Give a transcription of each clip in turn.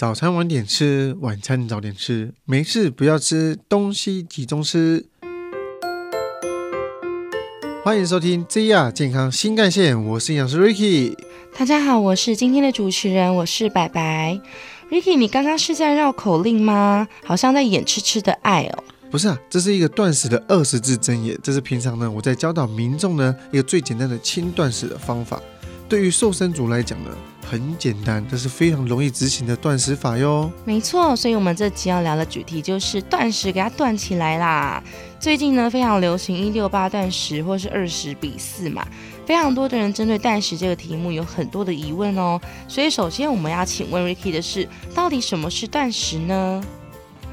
早餐晚点吃，晚餐早点吃，没事不要吃东西，集中吃。欢迎收听 ZR 健康新干线，我是营养师 Ricky。大家好，我是今天的主持人，我是白白。Ricky，你刚刚是在绕口令吗？好像在演吃吃的爱哦。不是啊，这是一个断食的二十字真言，这是平常呢我在教导民众呢一个最简单的轻断食的方法。对于瘦身族来讲呢，很简单，这是非常容易执行的断食法哟。没错，所以我们这期要聊的主题就是断食，给它断起来啦。最近呢，非常流行一六八断食，或是二十比四嘛，非常多的人针对断食这个题目有很多的疑问哦。所以首先我们要请问 Ricky 的是，到底什么是断食呢？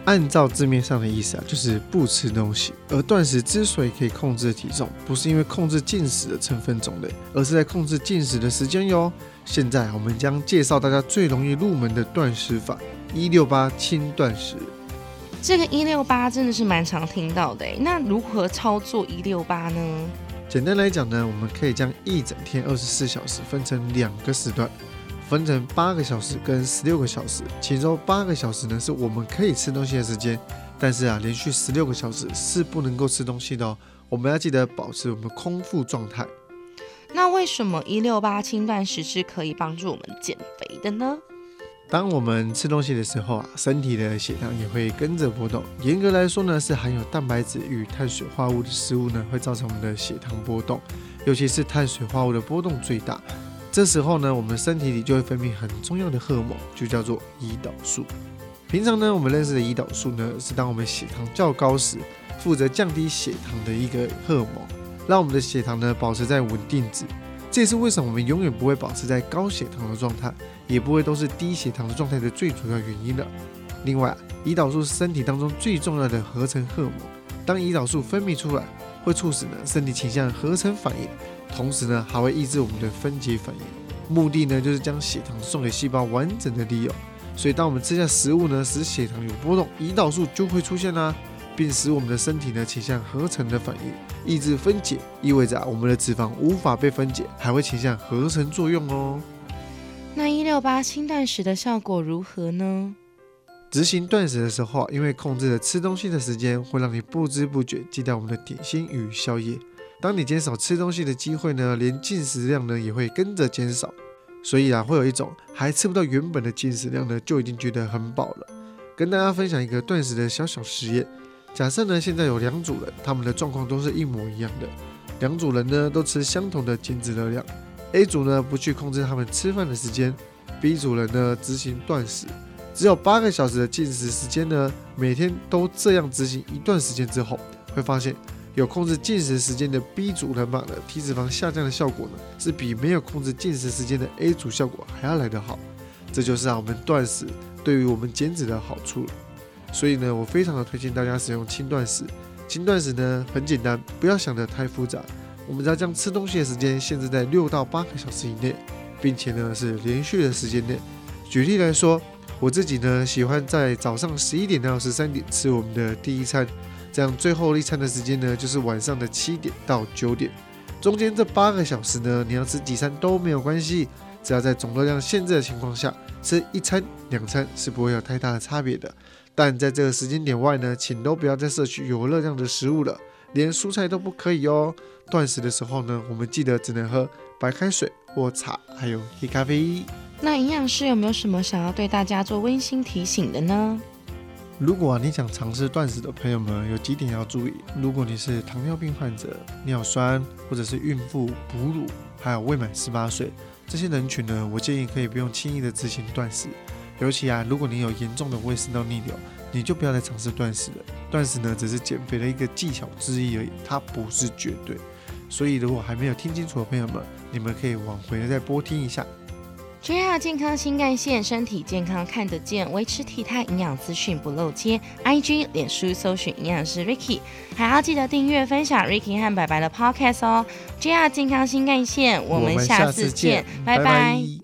按照字面上的意思啊，就是不吃东西。而断食之所以可以控制体重，不是因为控制进食的成分种类，而是在控制进食的时间哟。现在我们将介绍大家最容易入门的断食法——一六八轻断食。这个一六八真的是蛮常听到的，那如何操作一六八呢？简单来讲呢，我们可以将一整天二十四小时分成两个时段。分成八个小时跟十六个小时，其中八个小时呢是我们可以吃东西的时间，但是啊，连续十六个小时是不能够吃东西的哦。我们要记得保持我们空腹状态。那为什么一六八轻断食是可以帮助我们减肥的呢？当我们吃东西的时候啊，身体的血糖也会跟着波动。严格来说呢，是含有蛋白质与碳水化合物的食物呢，会造成我们的血糖波动，尤其是碳水化合物的波动最大。这时候呢，我们身体里就会分泌很重要的荷尔蒙，就叫做胰岛素。平常呢，我们认识的胰岛素呢，是当我们血糖较高时，负责降低血糖的一个荷尔蒙，让我们的血糖呢保持在稳定值。这也是为什么我们永远不会保持在高血糖的状态，也不会都是低血糖的状态的最主要原因了。另外，胰岛素是身体当中最重要的合成荷尔蒙，当胰岛素分泌出来，会促使呢身体倾向合成反应。同时呢，还会抑制我们的分解反应，目的呢就是将血糖送给细胞完整的利用。所以，当我们吃下食物呢，使血糖有波动，胰岛素就会出现啦，并使我们的身体呢倾向合成的反应，抑制分解，意味着我们的脂肪无法被分解，还会倾向合成作用哦。那一六八轻断食的效果如何呢？执行断食的时候，因为控制了吃东西的时间，会让你不知不觉戒掉我们的点心与宵夜。当你减少吃东西的机会呢，连进食量呢也会跟着减少，所以啊，会有一种还吃不到原本的进食量呢，就已经觉得很饱了。跟大家分享一个断食的小小实验，假设呢现在有两组人，他们的状况都是一模一样的，两组人呢都吃相同的减脂热量，A 组呢不去控制他们吃饭的时间，B 组人呢执行断食，只有八个小时的进食时间呢，每天都这样执行一段时间之后，会发现。有控制进食时间的 B 组人马的体脂肪下降的效果呢，是比没有控制进食时间的 A 组效果还要来得好。这就是我们断食对于我们减脂的好处了。所以呢，我非常的推荐大家使用轻断食。轻断食呢很简单，不要想得太复杂。我们只要将吃东西的时间限制在六到八个小时以内，并且呢是连续的时间内。举例来说，我自己呢喜欢在早上十一点到十三点吃我们的第一餐。这样最后一餐的时间呢，就是晚上的七点到九点，中间这八个小时呢，你要吃几餐都没有关系，只要在总热量限制的情况下，吃一餐两餐是不会有太大的差别的。但在这个时间点外呢，请都不要再摄取有热量的食物了，连蔬菜都不可以哦。断食的时候呢，我们记得只能喝白开水或茶，还有黑咖啡。那营养师有没有什么想要对大家做温馨提醒的呢？如果你想尝试断食的朋友们，有几点要注意。如果你是糖尿病患者、尿酸或者是孕妇、哺乳，还有未满十八岁这些人群呢，我建议可以不用轻易的执行断食。尤其啊，如果你有严重的胃食道逆流，你就不要再尝试断食了。断食呢，只是减肥的一个技巧之一而已，它不是绝对。所以，如果还没有听清楚的朋友们，你们可以往回再播听一下。JR 健康新干线，身体健康看得见，维持体态营养资讯不漏接。IG、脸书搜寻营养师 Ricky，还要记得订阅分享 Ricky 和白白的 Podcast 哦。JR 健康新干线，我们下次见，拜拜。